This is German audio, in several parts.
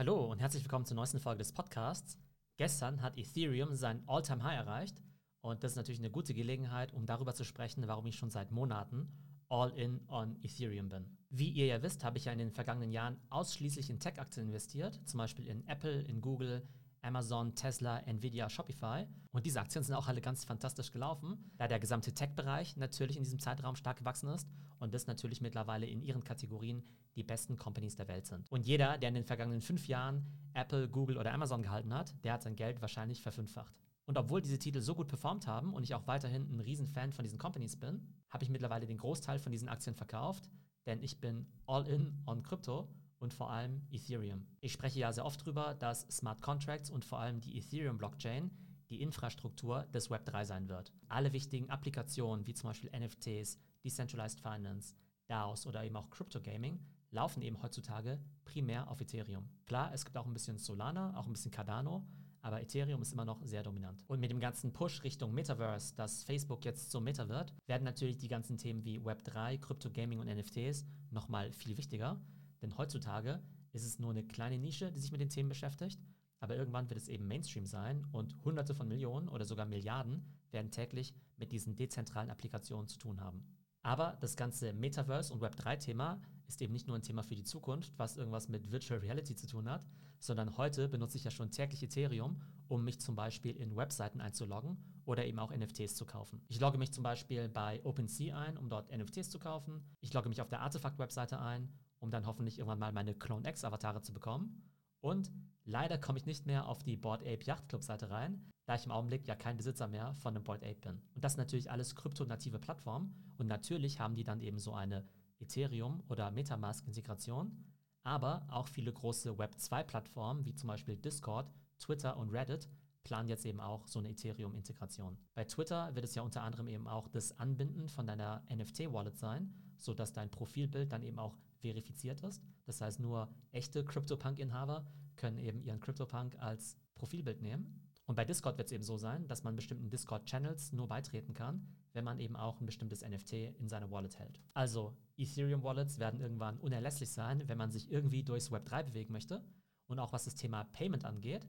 Hallo und herzlich willkommen zur neuesten Folge des Podcasts. Gestern hat Ethereum sein All-Time-High erreicht und das ist natürlich eine gute Gelegenheit, um darüber zu sprechen, warum ich schon seit Monaten all in on Ethereum bin. Wie ihr ja wisst, habe ich ja in den vergangenen Jahren ausschließlich in Tech-Aktien investiert, zum Beispiel in Apple, in Google, Amazon, Tesla, Nvidia, Shopify. Und diese Aktien sind auch alle ganz fantastisch gelaufen, da der gesamte Tech-Bereich natürlich in diesem Zeitraum stark gewachsen ist und das natürlich mittlerweile in ihren Kategorien die besten Companies der Welt sind. Und jeder, der in den vergangenen fünf Jahren Apple, Google oder Amazon gehalten hat, der hat sein Geld wahrscheinlich verfünffacht. Und obwohl diese Titel so gut performt haben und ich auch weiterhin ein Riesenfan von diesen Companies bin, habe ich mittlerweile den Großteil von diesen Aktien verkauft, denn ich bin all in on Krypto und vor allem Ethereum. Ich spreche ja sehr oft darüber, dass Smart Contracts und vor allem die Ethereum-Blockchain die Infrastruktur des Web3 sein wird. Alle wichtigen Applikationen wie zum Beispiel NFTs, Decentralized Finance, DAOs oder eben auch Crypto Gaming laufen eben heutzutage primär auf Ethereum. Klar, es gibt auch ein bisschen Solana, auch ein bisschen Cardano, aber Ethereum ist immer noch sehr dominant. Und mit dem ganzen Push Richtung Metaverse, dass Facebook jetzt zum Meta wird, werden natürlich die ganzen Themen wie Web3, Crypto Gaming und NFTs nochmal viel wichtiger. Denn heutzutage ist es nur eine kleine Nische, die sich mit den Themen beschäftigt. Aber irgendwann wird es eben Mainstream sein und Hunderte von Millionen oder sogar Milliarden werden täglich mit diesen dezentralen Applikationen zu tun haben. Aber das ganze Metaverse und Web3-Thema ist eben nicht nur ein Thema für die Zukunft, was irgendwas mit Virtual Reality zu tun hat, sondern heute benutze ich ja schon täglich Ethereum, um mich zum Beispiel in Webseiten einzuloggen oder eben auch NFTs zu kaufen. Ich logge mich zum Beispiel bei OpenSea ein, um dort NFTs zu kaufen. Ich logge mich auf der Artefakt-Webseite ein um dann hoffentlich irgendwann mal meine Clone X-Avatare zu bekommen. Und leider komme ich nicht mehr auf die Board Ape Yacht Club Seite rein, da ich im Augenblick ja kein Besitzer mehr von einem Board Ape bin. Und das sind natürlich alles kryptonative Plattformen und natürlich haben die dann eben so eine Ethereum- oder Metamask-Integration, aber auch viele große Web2-Plattformen wie zum Beispiel Discord, Twitter und Reddit planen jetzt eben auch so eine Ethereum-Integration. Bei Twitter wird es ja unter anderem eben auch das Anbinden von deiner NFT-Wallet sein, sodass dein Profilbild dann eben auch verifiziert ist. Das heißt, nur echte CryptoPunk-Inhaber können eben ihren CryptoPunk als Profilbild nehmen. Und bei Discord wird es eben so sein, dass man bestimmten Discord-Channels nur beitreten kann, wenn man eben auch ein bestimmtes NFT in seiner Wallet hält. Also Ethereum-Wallets werden irgendwann unerlässlich sein, wenn man sich irgendwie durchs Web 3 bewegen möchte. Und auch was das Thema Payment angeht,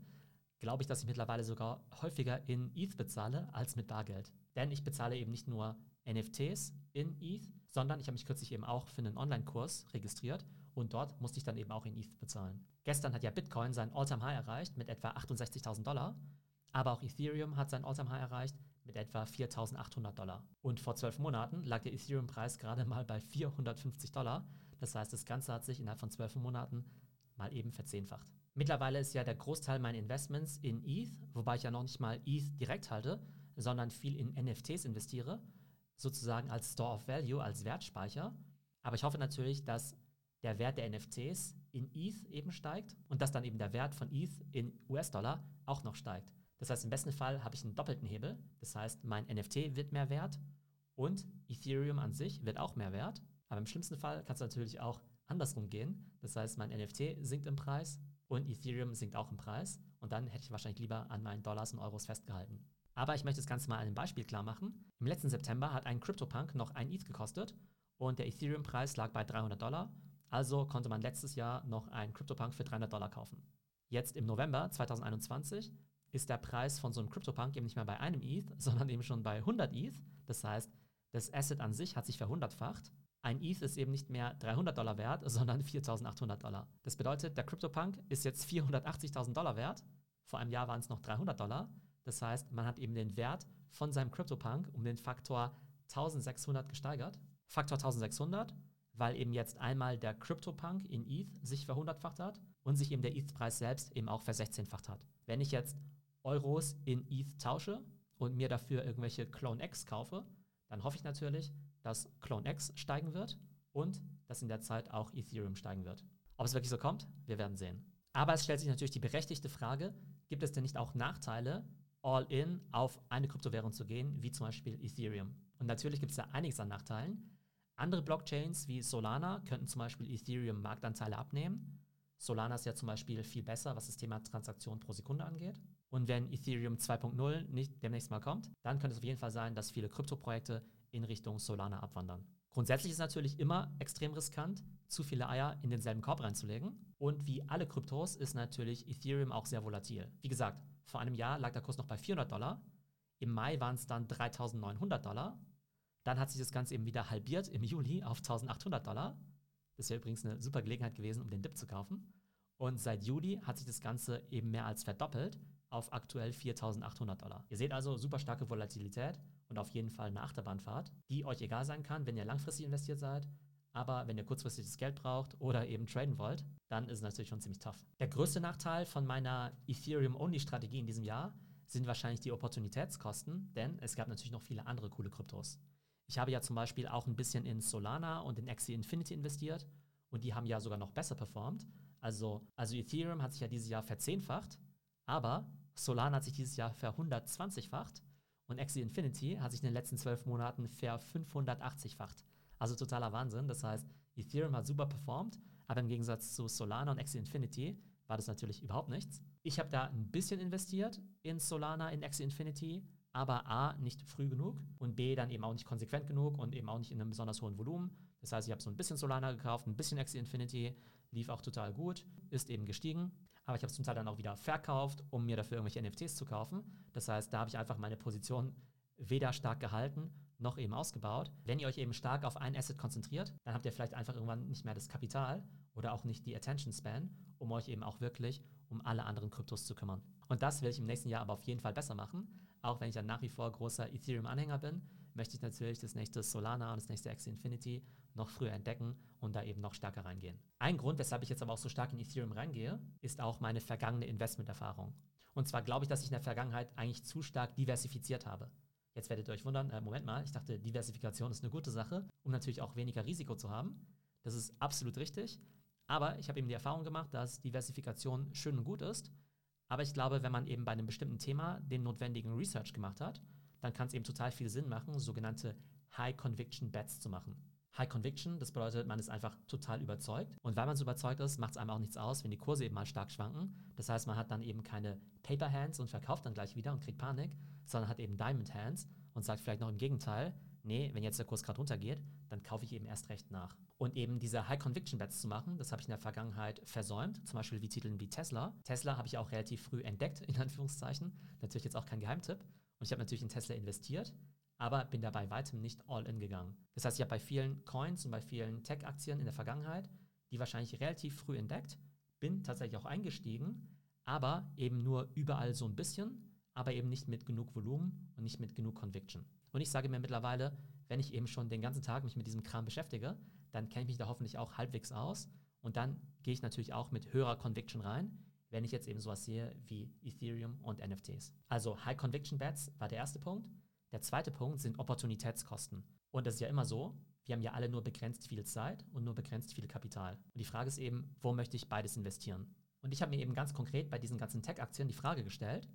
glaube ich, dass ich mittlerweile sogar häufiger in ETH bezahle als mit Bargeld. Denn ich bezahle eben nicht nur NFTs in ETH, sondern ich habe mich kürzlich eben auch für einen Online-Kurs registriert und dort musste ich dann eben auch in ETH bezahlen. Gestern hat ja Bitcoin sein All-Time-High erreicht mit etwa 68.000 Dollar, aber auch Ethereum hat sein All-Time-High erreicht mit etwa 4.800 Dollar. Und vor zwölf Monaten lag der Ethereum-Preis gerade mal bei 450 Dollar. Das heißt, das Ganze hat sich innerhalb von zwölf Monaten mal eben verzehnfacht. Mittlerweile ist ja der Großteil meiner Investments in ETH, wobei ich ja noch nicht mal ETH direkt halte, sondern viel in NFTs investiere, sozusagen als Store of Value, als Wertspeicher. Aber ich hoffe natürlich, dass der Wert der NFTs in ETH eben steigt und dass dann eben der Wert von ETH in US-Dollar auch noch steigt. Das heißt, im besten Fall habe ich einen doppelten Hebel. Das heißt, mein NFT wird mehr wert und Ethereum an sich wird auch mehr wert. Aber im schlimmsten Fall kann es natürlich auch andersrum gehen. Das heißt, mein NFT sinkt im Preis und Ethereum sinkt auch im Preis. Und dann hätte ich wahrscheinlich lieber an meinen Dollars und Euros festgehalten. Aber ich möchte das Ganze mal an einem Beispiel klar machen. Im letzten September hat ein CryptoPunk noch ein ETH gekostet und der Ethereum-Preis lag bei 300 Dollar. Also konnte man letztes Jahr noch einen CryptoPunk für 300 Dollar kaufen. Jetzt im November 2021 ist der Preis von so einem CryptoPunk eben nicht mehr bei einem ETH, sondern eben schon bei 100 ETH. Das heißt, das Asset an sich hat sich verhundertfacht. Ein ETH ist eben nicht mehr 300 Dollar wert, sondern 4800 Dollar. Das bedeutet, der CryptoPunk ist jetzt 480.000 Dollar wert. Vor einem Jahr waren es noch 300 Dollar. Das heißt, man hat eben den Wert von seinem CryptoPunk um den Faktor 1600 gesteigert. Faktor 1600, weil eben jetzt einmal der CryptoPunk in ETH sich verhundertfacht hat und sich eben der ETH-Preis selbst eben auch versechzehnfacht hat. Wenn ich jetzt Euros in ETH tausche und mir dafür irgendwelche Clone X kaufe, dann hoffe ich natürlich, dass Clone X steigen wird und dass in der Zeit auch Ethereum steigen wird. Ob es wirklich so kommt, wir werden sehen. Aber es stellt sich natürlich die berechtigte Frage, gibt es denn nicht auch Nachteile, all in auf eine Kryptowährung zu gehen, wie zum Beispiel Ethereum. Und natürlich gibt es da einiges an Nachteilen. Andere Blockchains wie Solana könnten zum Beispiel Ethereum Marktanteile abnehmen. Solana ist ja zum Beispiel viel besser, was das Thema Transaktion pro Sekunde angeht. Und wenn Ethereum 2.0 nicht demnächst mal kommt, dann könnte es auf jeden Fall sein, dass viele Kryptoprojekte in Richtung Solana abwandern. Grundsätzlich ist es natürlich immer extrem riskant, zu viele Eier in denselben Korb reinzulegen. Und wie alle Kryptos ist natürlich Ethereum auch sehr volatil. Wie gesagt, vor einem Jahr lag der Kurs noch bei 400 Dollar. Im Mai waren es dann 3900 Dollar. Dann hat sich das Ganze eben wieder halbiert im Juli auf 1800 Dollar. Das wäre übrigens eine super Gelegenheit gewesen, um den Dip zu kaufen. Und seit Juli hat sich das Ganze eben mehr als verdoppelt auf aktuell 4.800 Dollar. Ihr seht also super starke Volatilität und auf jeden Fall eine Achterbahnfahrt, die euch egal sein kann, wenn ihr langfristig investiert seid. Aber wenn ihr kurzfristig das Geld braucht oder eben traden wollt, dann ist es natürlich schon ziemlich tough. Der größte Nachteil von meiner Ethereum-Only-Strategie in diesem Jahr sind wahrscheinlich die Opportunitätskosten, denn es gab natürlich noch viele andere coole Kryptos. Ich habe ja zum Beispiel auch ein bisschen in Solana und in Axie Infinity investiert und die haben ja sogar noch besser performt. Also, also Ethereum hat sich ja dieses Jahr verzehnfacht, aber Solana hat sich dieses Jahr ver 120-facht und Axie Infinity hat sich in den letzten zwölf Monaten ver 580-facht. Also totaler Wahnsinn. Das heißt, Ethereum hat super performt, aber im Gegensatz zu Solana und Axie Infinity war das natürlich überhaupt nichts. Ich habe da ein bisschen investiert in Solana, in Axie Infinity, aber A, nicht früh genug und B, dann eben auch nicht konsequent genug und eben auch nicht in einem besonders hohen Volumen. Das heißt, ich habe so ein bisschen Solana gekauft, ein bisschen Axie Infinity, lief auch total gut, ist eben gestiegen. Aber ich habe es zum Teil dann auch wieder verkauft, um mir dafür irgendwelche NFTs zu kaufen. Das heißt, da habe ich einfach meine Position weder stark gehalten noch eben ausgebaut. Wenn ihr euch eben stark auf ein Asset konzentriert, dann habt ihr vielleicht einfach irgendwann nicht mehr das Kapital oder auch nicht die Attention Span, um euch eben auch wirklich um alle anderen Kryptos zu kümmern. Und das will ich im nächsten Jahr aber auf jeden Fall besser machen. Auch wenn ich ja nach wie vor großer Ethereum-Anhänger bin, möchte ich natürlich das nächste Solana und das nächste Axie Infinity noch früher entdecken und da eben noch stärker reingehen. Ein Grund, weshalb ich jetzt aber auch so stark in Ethereum reingehe, ist auch meine vergangene Investmenterfahrung. Und zwar glaube ich, dass ich in der Vergangenheit eigentlich zu stark diversifiziert habe. Jetzt werdet ihr euch wundern, äh, Moment mal, ich dachte, Diversifikation ist eine gute Sache, um natürlich auch weniger Risiko zu haben. Das ist absolut richtig. Aber ich habe eben die Erfahrung gemacht, dass Diversifikation schön und gut ist. Aber ich glaube, wenn man eben bei einem bestimmten Thema den notwendigen Research gemacht hat, dann kann es eben total viel Sinn machen, sogenannte High Conviction Bets zu machen. High Conviction, das bedeutet, man ist einfach total überzeugt. Und weil man so überzeugt ist, macht es einem auch nichts aus, wenn die Kurse eben mal stark schwanken. Das heißt, man hat dann eben keine Paper Hands und verkauft dann gleich wieder und kriegt Panik, sondern hat eben Diamond Hands und sagt vielleicht noch im Gegenteil, nee, wenn jetzt der Kurs gerade runtergeht, dann kaufe ich eben erst recht nach. Und eben diese High-Conviction-Bets zu machen, das habe ich in der Vergangenheit versäumt, zum Beispiel wie Titeln wie Tesla. Tesla habe ich auch relativ früh entdeckt, in Anführungszeichen. Natürlich jetzt auch kein Geheimtipp. Und ich habe natürlich in Tesla investiert, aber bin dabei weitem nicht all in gegangen. Das heißt, ich habe bei vielen Coins und bei vielen Tech-Aktien in der Vergangenheit die wahrscheinlich relativ früh entdeckt, bin tatsächlich auch eingestiegen, aber eben nur überall so ein bisschen aber eben nicht mit genug Volumen und nicht mit genug Conviction. Und ich sage mir mittlerweile, wenn ich eben schon den ganzen Tag mich mit diesem Kram beschäftige, dann kenne ich mich da hoffentlich auch halbwegs aus und dann gehe ich natürlich auch mit höherer Conviction rein, wenn ich jetzt eben sowas sehe wie Ethereum und NFTs. Also High Conviction Bets war der erste Punkt. Der zweite Punkt sind Opportunitätskosten. Und das ist ja immer so, wir haben ja alle nur begrenzt viel Zeit und nur begrenzt viel Kapital. Und die Frage ist eben, wo möchte ich beides investieren? Und ich habe mir eben ganz konkret bei diesen ganzen Tech-Aktien die Frage gestellt,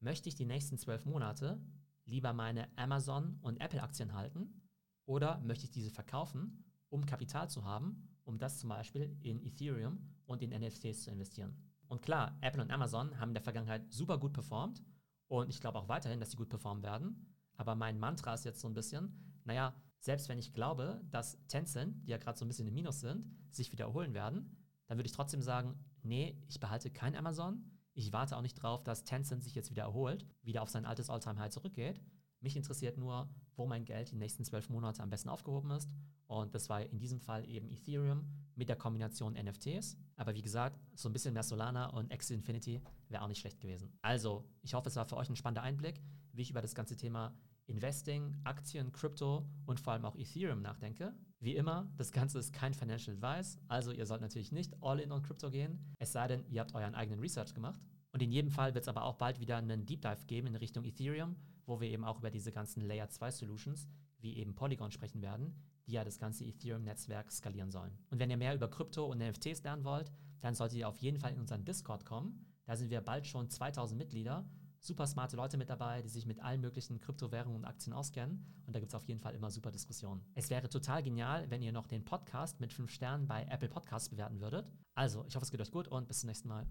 möchte ich die nächsten zwölf Monate lieber meine Amazon- und Apple-Aktien halten oder möchte ich diese verkaufen, um Kapital zu haben, um das zum Beispiel in Ethereum und in NFTs zu investieren. Und klar, Apple und Amazon haben in der Vergangenheit super gut performt und ich glaube auch weiterhin, dass sie gut performen werden. Aber mein Mantra ist jetzt so ein bisschen, naja, selbst wenn ich glaube, dass Tencent, die ja gerade so ein bisschen im Minus sind, sich wieder erholen werden, dann würde ich trotzdem sagen, nee, ich behalte kein Amazon, ich warte auch nicht drauf, dass Tencent sich jetzt wieder erholt, wieder auf sein altes All-Time-High zurückgeht. Mich interessiert nur, wo mein Geld die nächsten zwölf Monate am besten aufgehoben ist. Und das war in diesem Fall eben Ethereum mit der Kombination NFTs. Aber wie gesagt, so ein bisschen mehr Solana und Axie Infinity wäre auch nicht schlecht gewesen. Also, ich hoffe, es war für euch ein spannender Einblick, wie ich über das ganze Thema Investing, Aktien, Krypto und vor allem auch Ethereum nachdenke. Wie immer, das Ganze ist kein Financial Advice, also ihr sollt natürlich nicht all in on Krypto gehen, es sei denn, ihr habt euren eigenen Research gemacht. Und in jedem Fall wird es aber auch bald wieder einen Deep Dive geben in Richtung Ethereum, wo wir eben auch über diese ganzen Layer 2 Solutions wie eben Polygon sprechen werden, die ja das ganze Ethereum-Netzwerk skalieren sollen. Und wenn ihr mehr über Krypto und NFTs lernen wollt, dann solltet ihr auf jeden Fall in unseren Discord kommen. Da sind wir bald schon 2000 Mitglieder super smarte Leute mit dabei, die sich mit allen möglichen Kryptowährungen und Aktien auskennen. Und da gibt es auf jeden Fall immer super Diskussionen. Es wäre total genial, wenn ihr noch den Podcast mit 5 Sternen bei Apple Podcasts bewerten würdet. Also, ich hoffe, es geht euch gut und bis zum nächsten Mal.